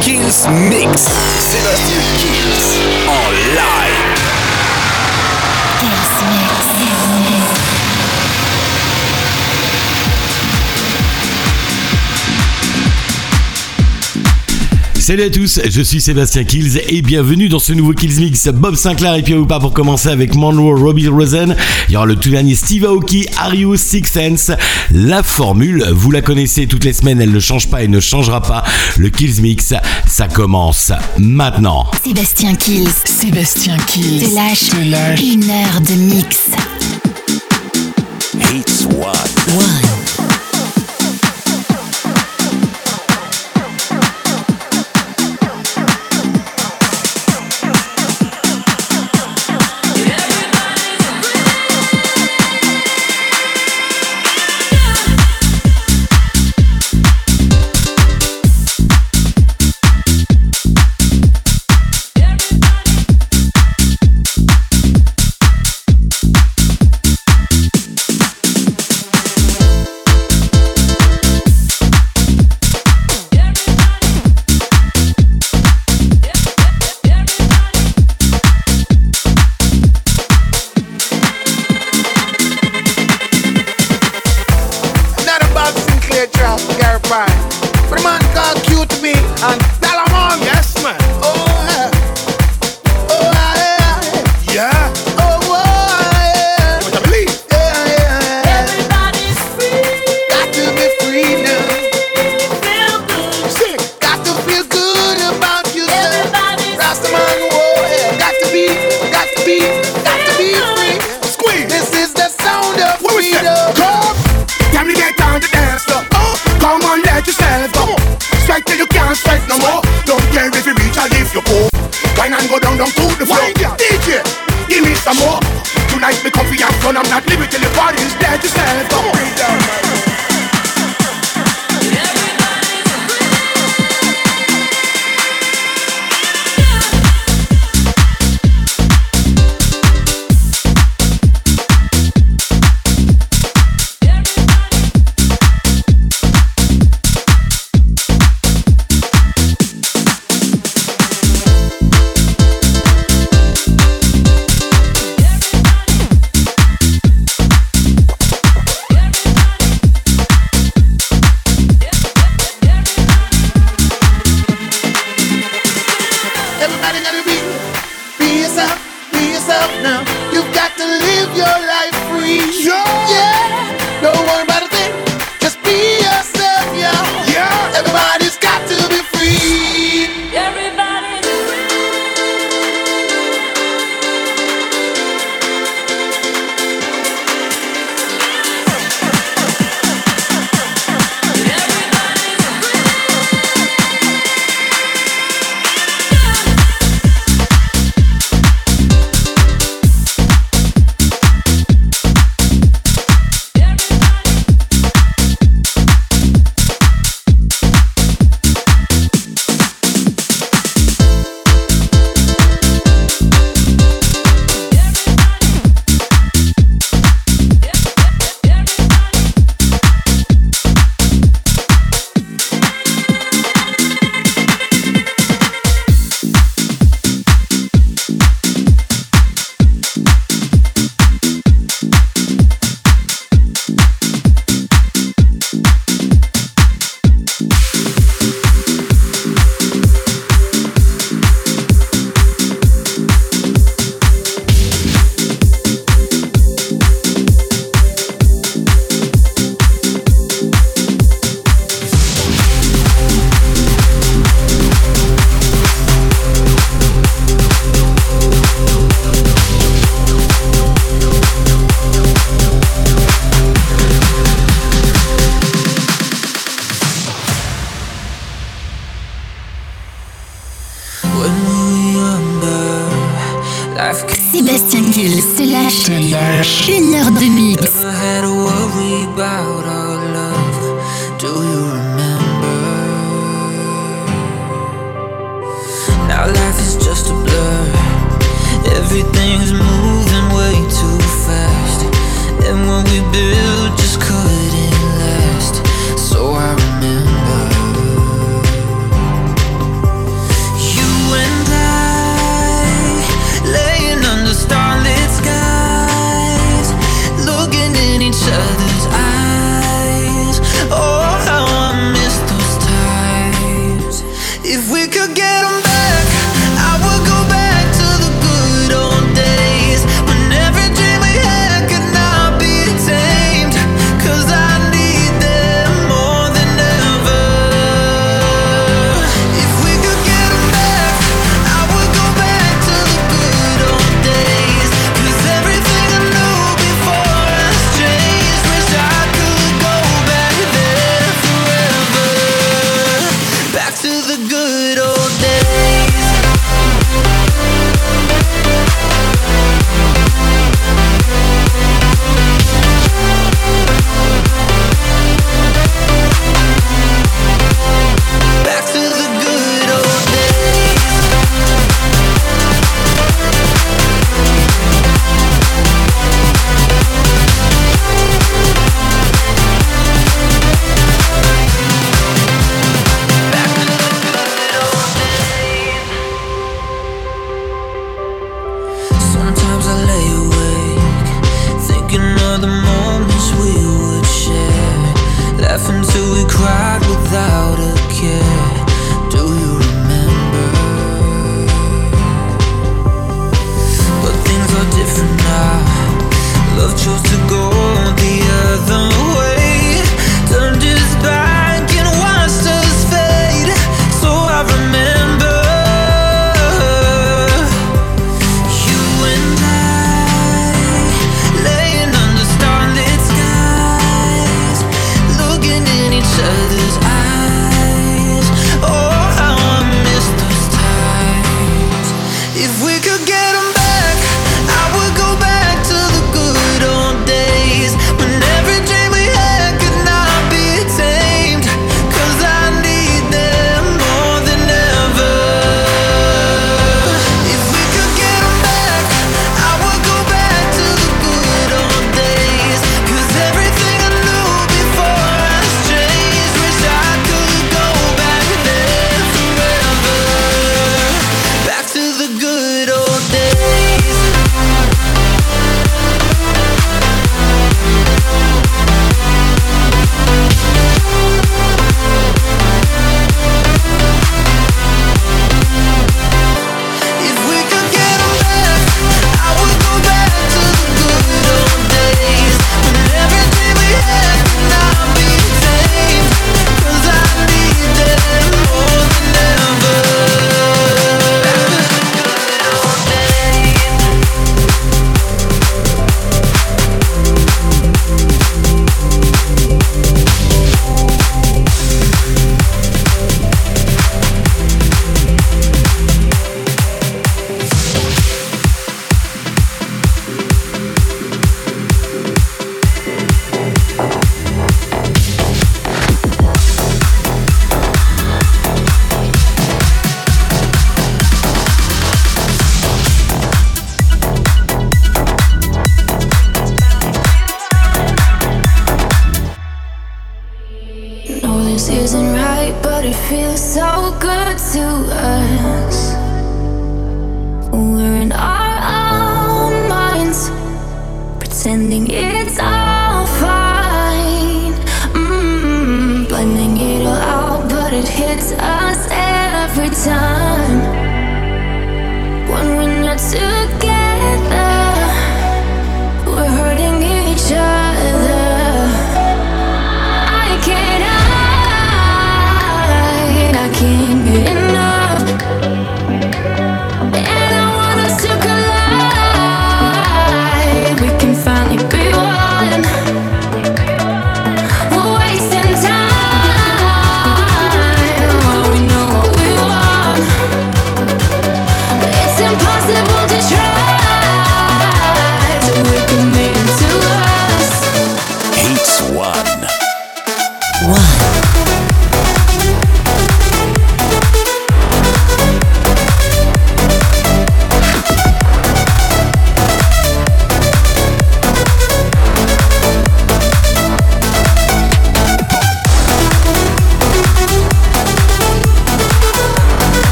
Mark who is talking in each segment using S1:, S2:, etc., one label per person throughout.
S1: Kings Mix. Sébastien
S2: Salut à tous, je suis Sébastien Kills et bienvenue dans ce nouveau Kills Mix. Bob Sinclair et Pierre Oupa pour commencer avec Monroe Robbie Rosen. Il y aura le tout dernier Steve Aoki, Arius, Six Sense? La formule, vous la connaissez toutes les semaines, elle ne change pas et ne changera pas. Le Kills Mix, ça commence maintenant.
S3: Sébastien Kills,
S4: Sébastien Kills,
S3: te lâche, une heure de mix.
S1: It's. One.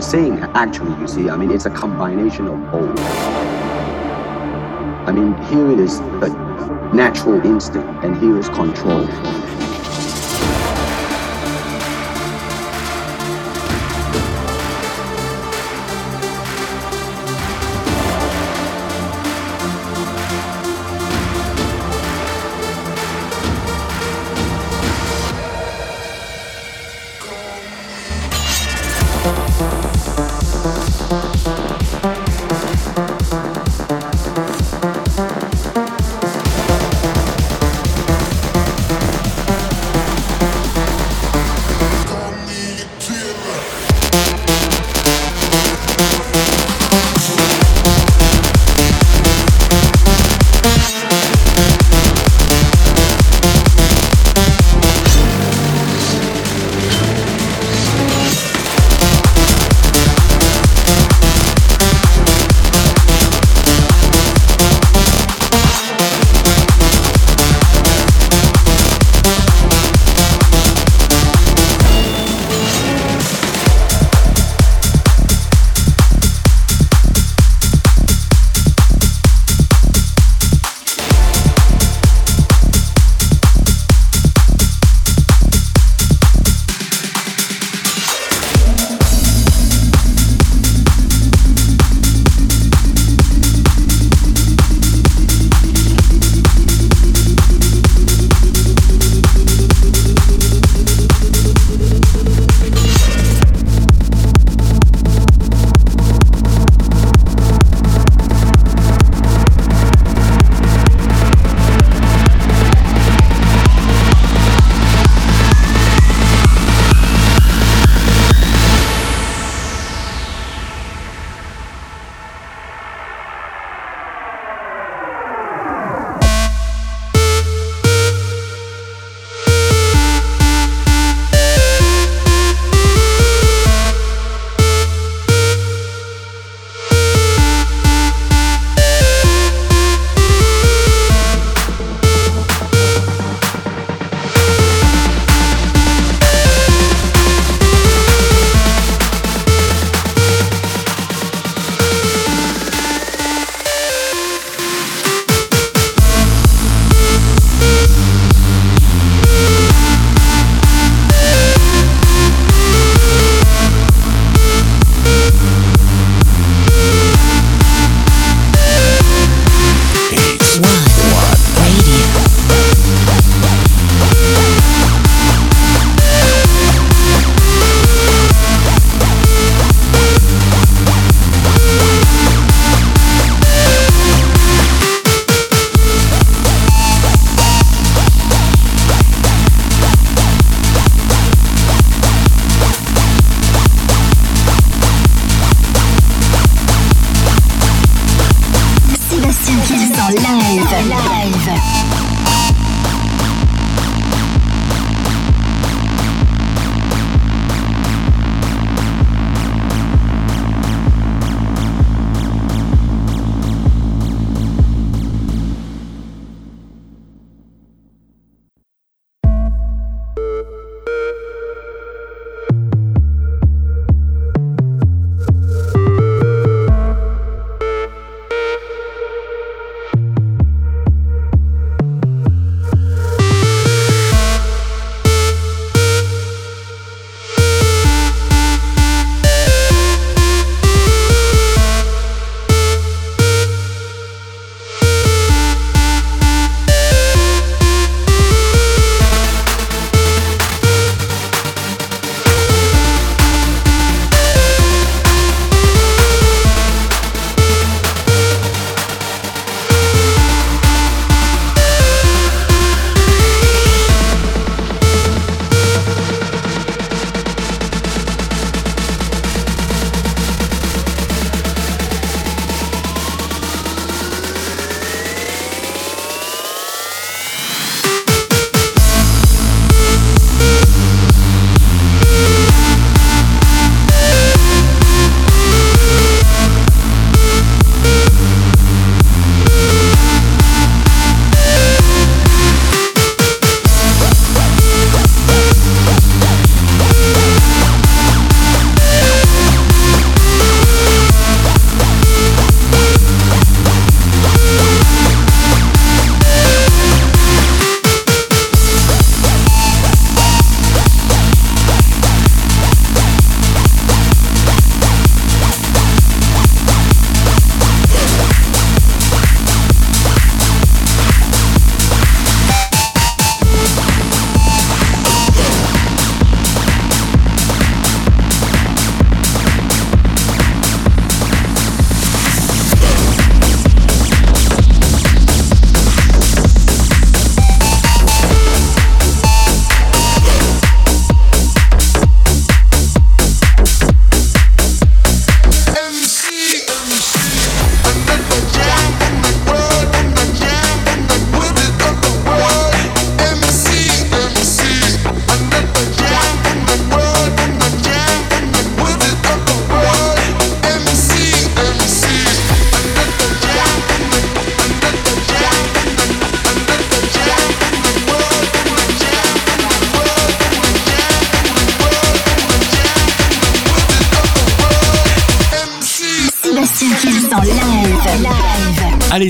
S5: I'm
S6: saying, actually, you see, I mean, it's a combination of both. I mean, here it is a natural instinct, and here is control.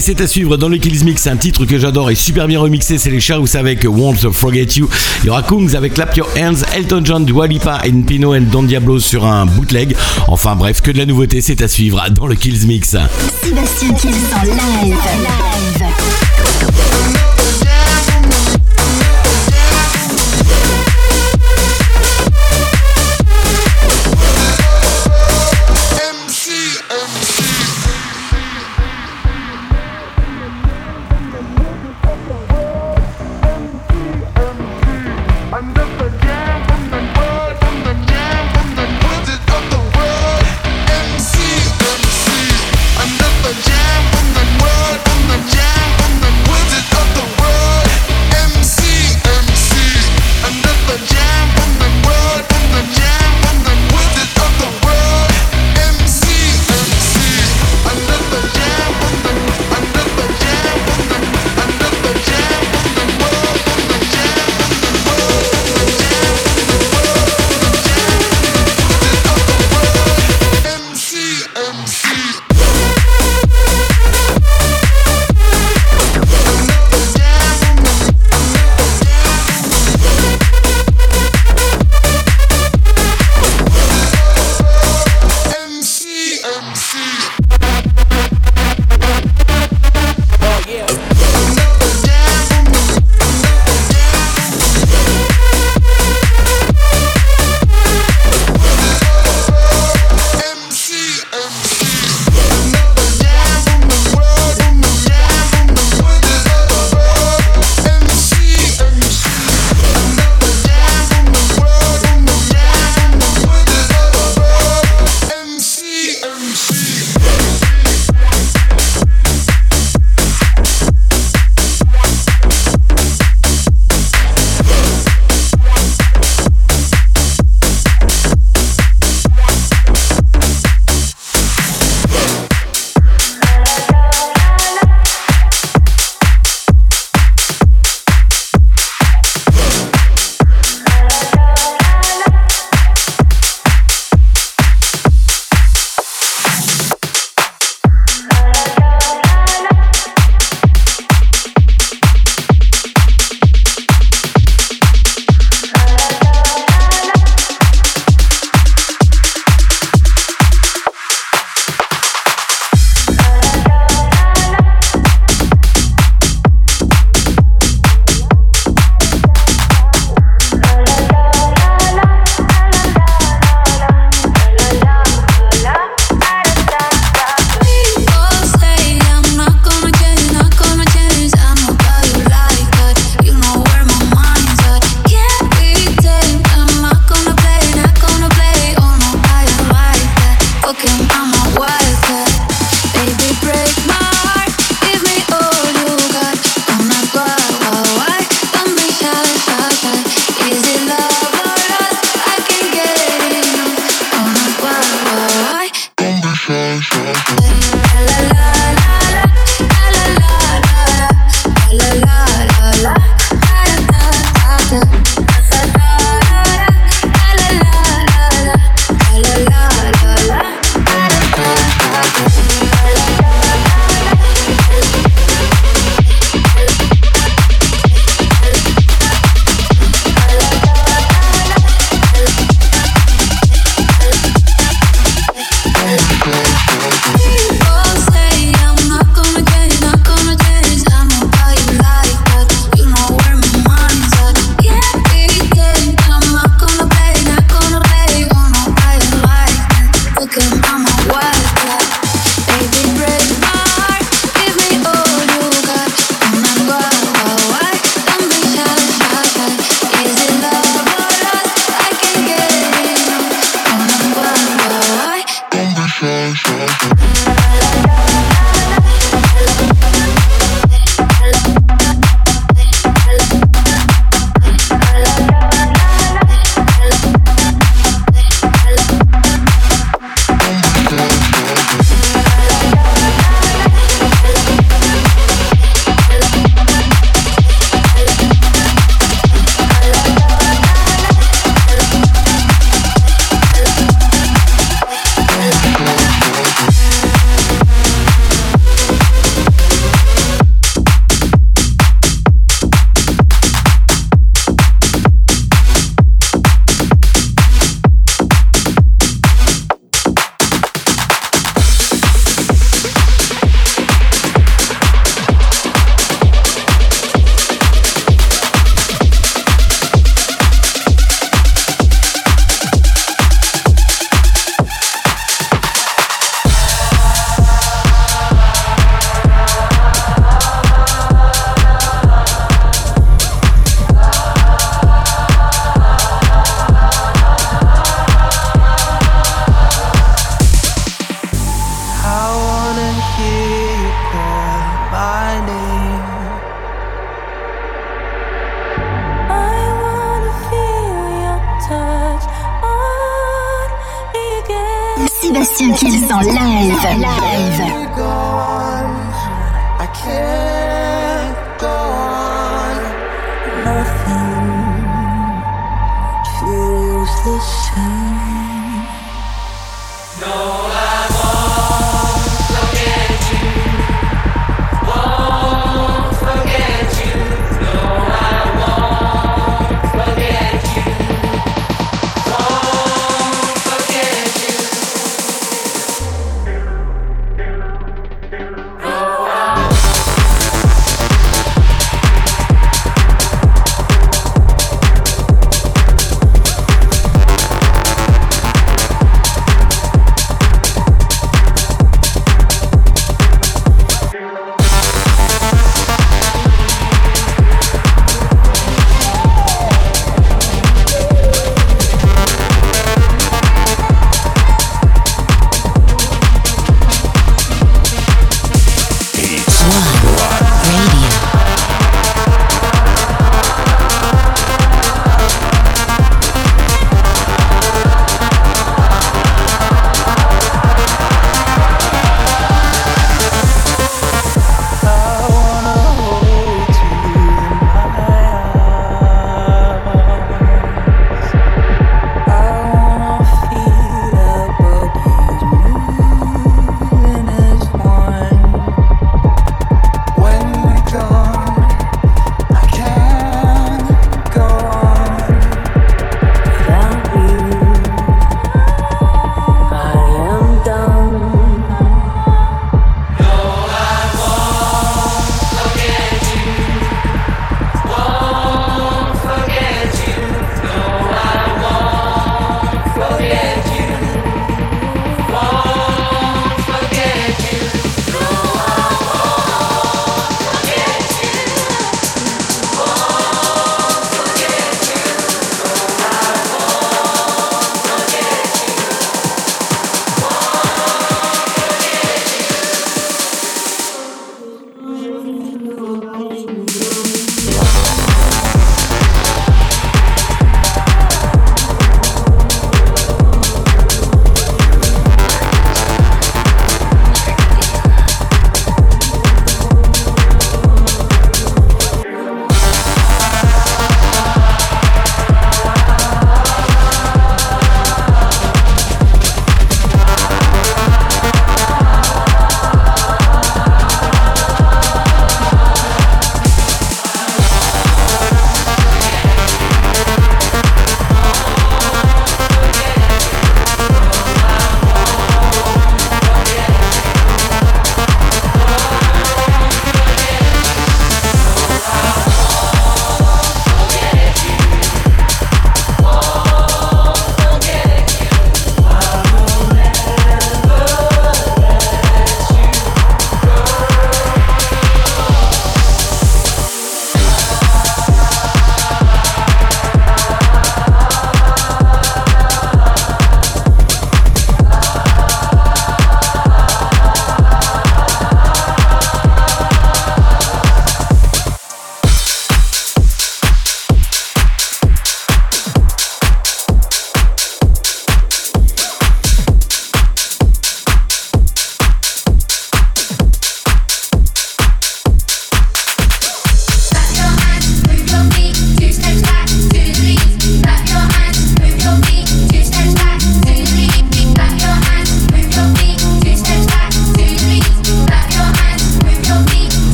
S2: Allez, c'est à suivre dans le Kills Mix, un titre que j'adore et super bien remixé, c'est les Charous avec Won't Forget You. Il y aura Kungs avec Clap Your Hands, Elton John, Dua Lipa et Don Diablo sur un bootleg. Enfin bref, que de la nouveauté, c'est à suivre dans le Kills Mix.
S3: Sébastien Kills live.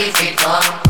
S7: City Club.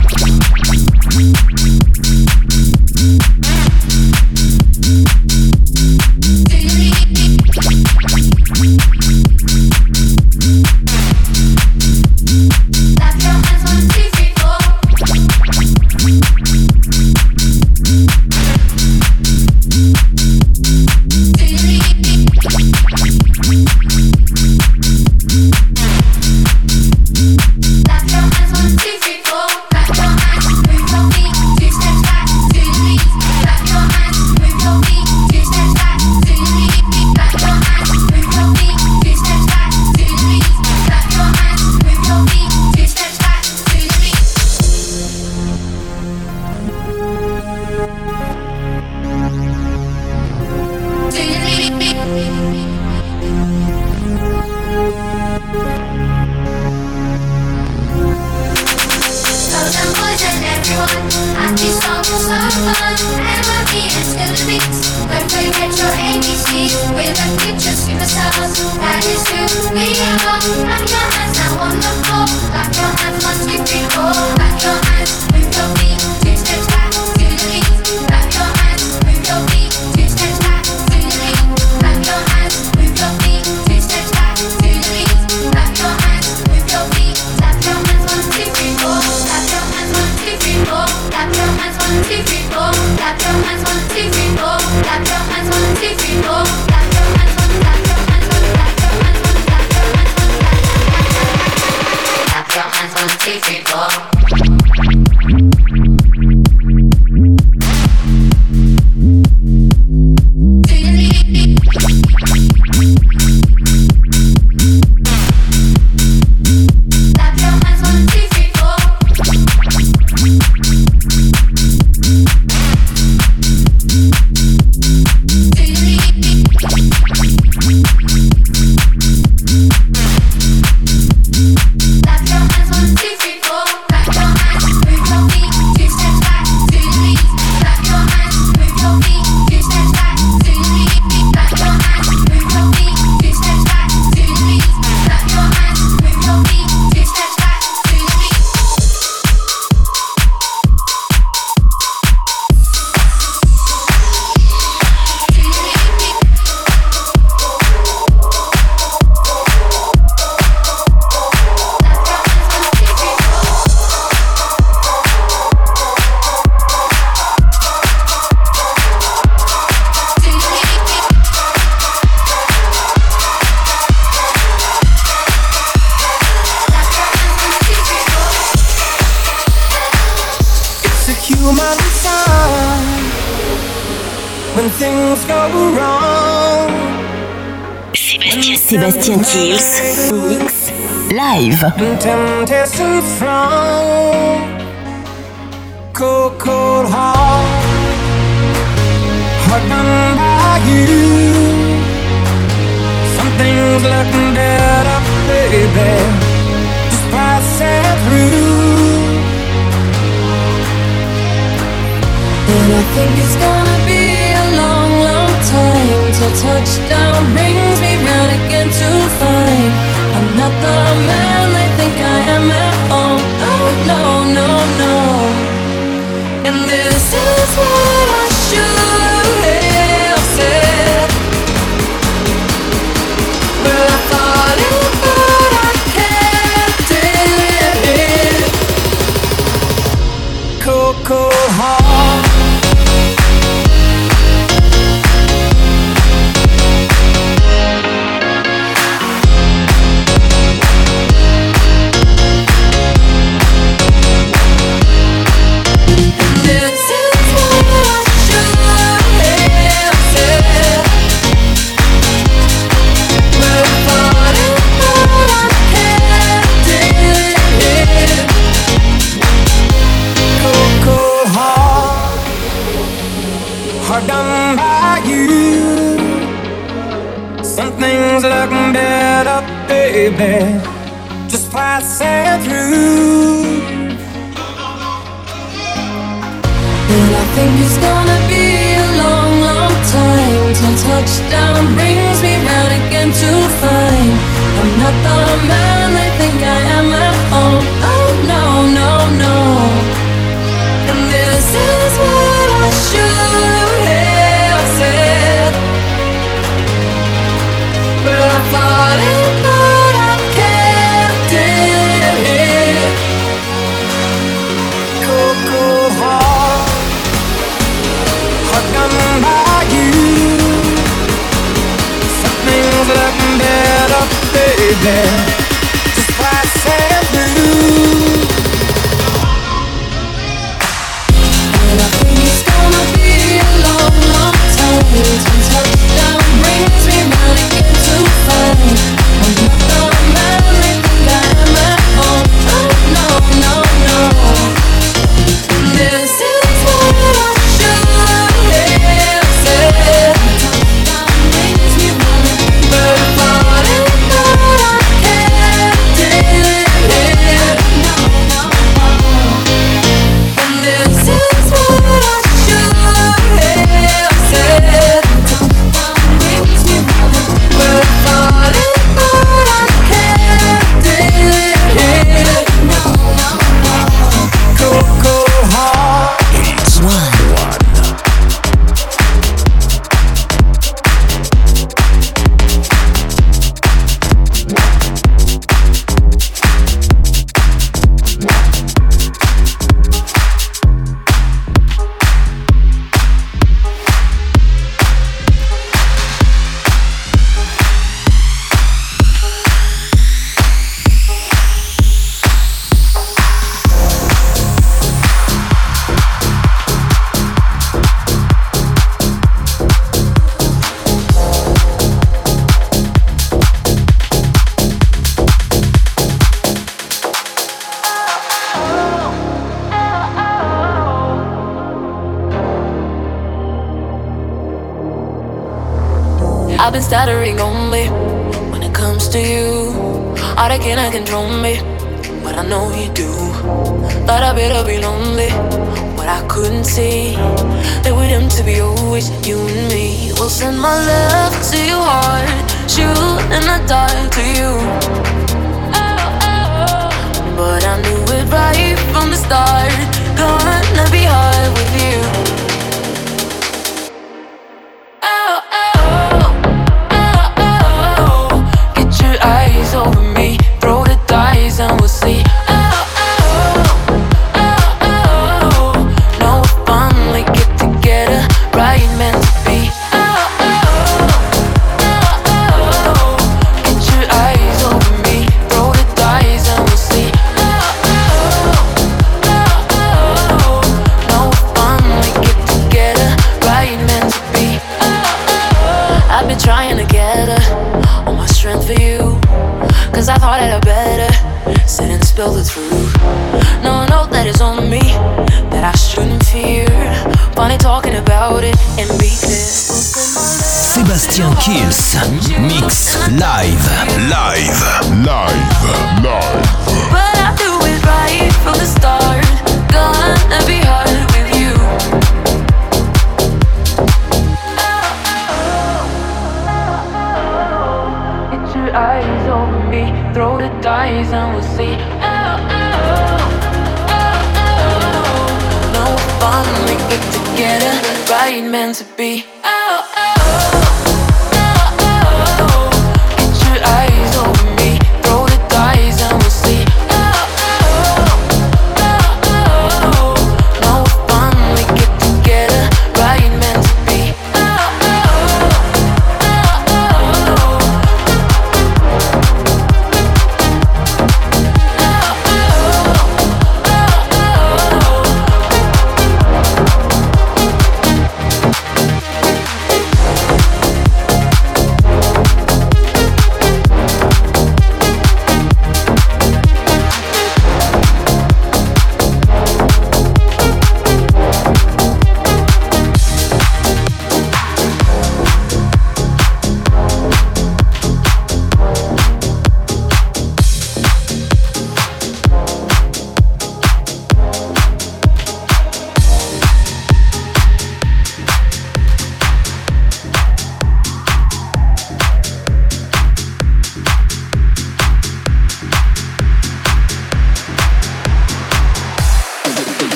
S7: start.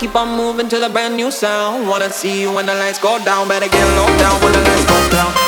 S8: Keep on moving to the brand new sound. Wanna see you when the lights go down. Better get low down when the lights
S9: go down.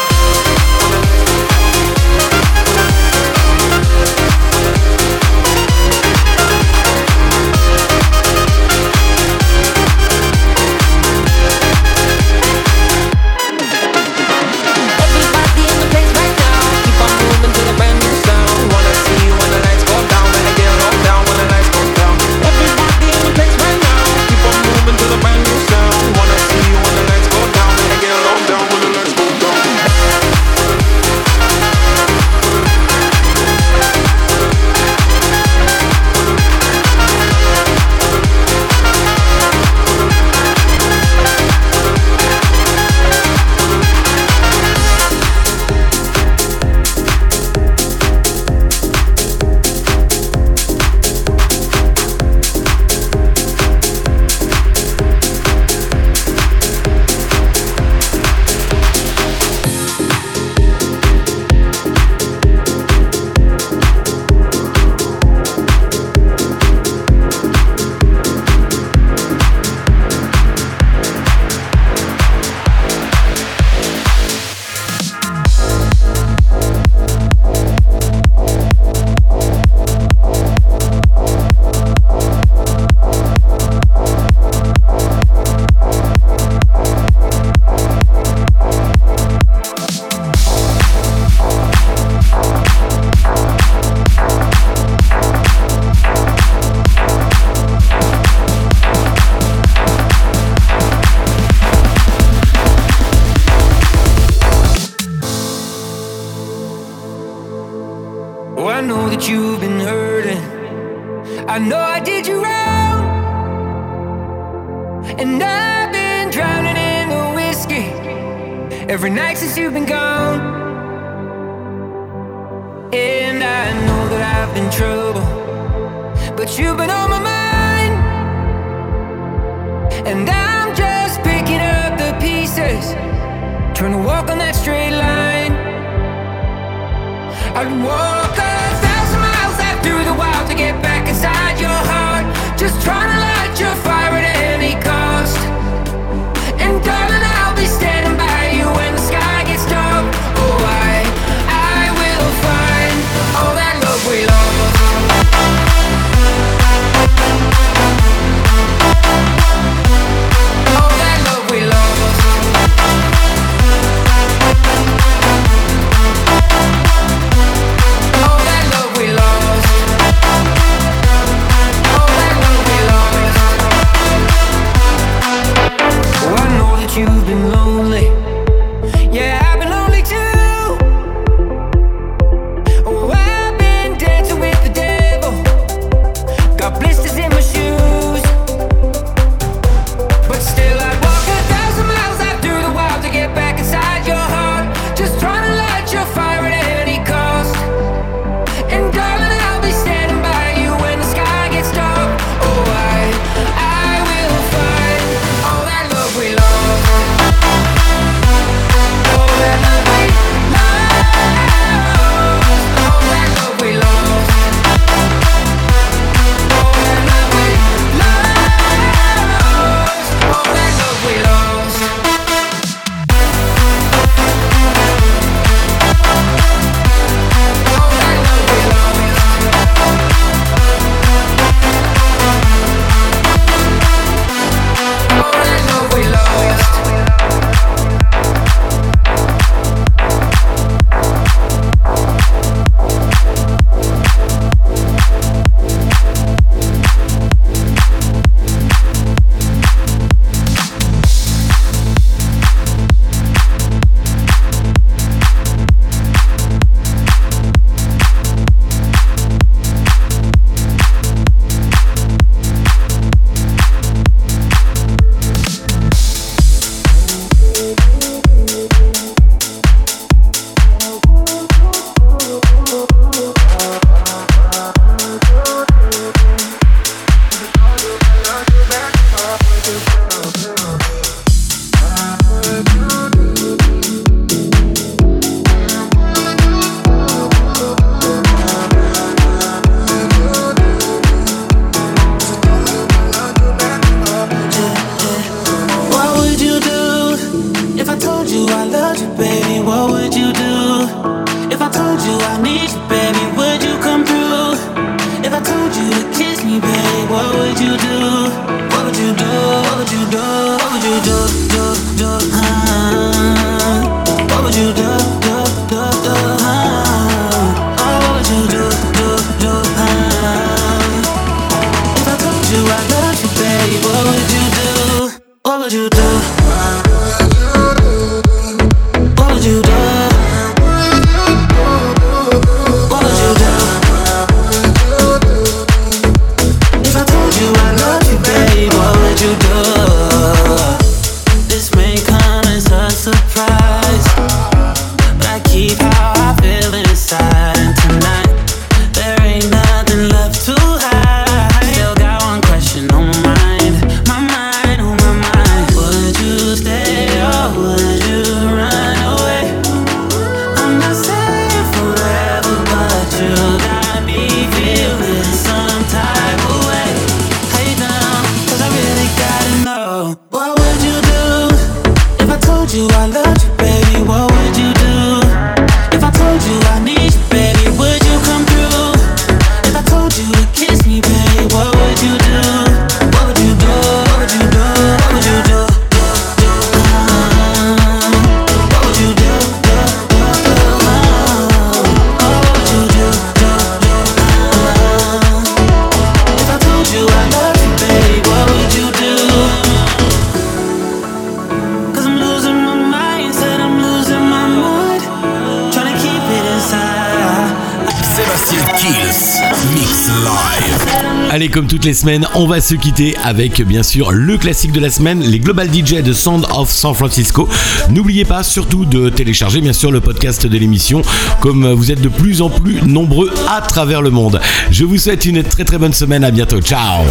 S2: Et comme toutes les semaines, on va se quitter avec bien sûr le classique de la semaine, les Global DJ de Sound of San Francisco. N'oubliez pas surtout de télécharger bien sûr le podcast de l'émission, comme vous êtes de plus en plus nombreux à travers le monde. Je vous souhaite une très très bonne semaine, à bientôt, ciao.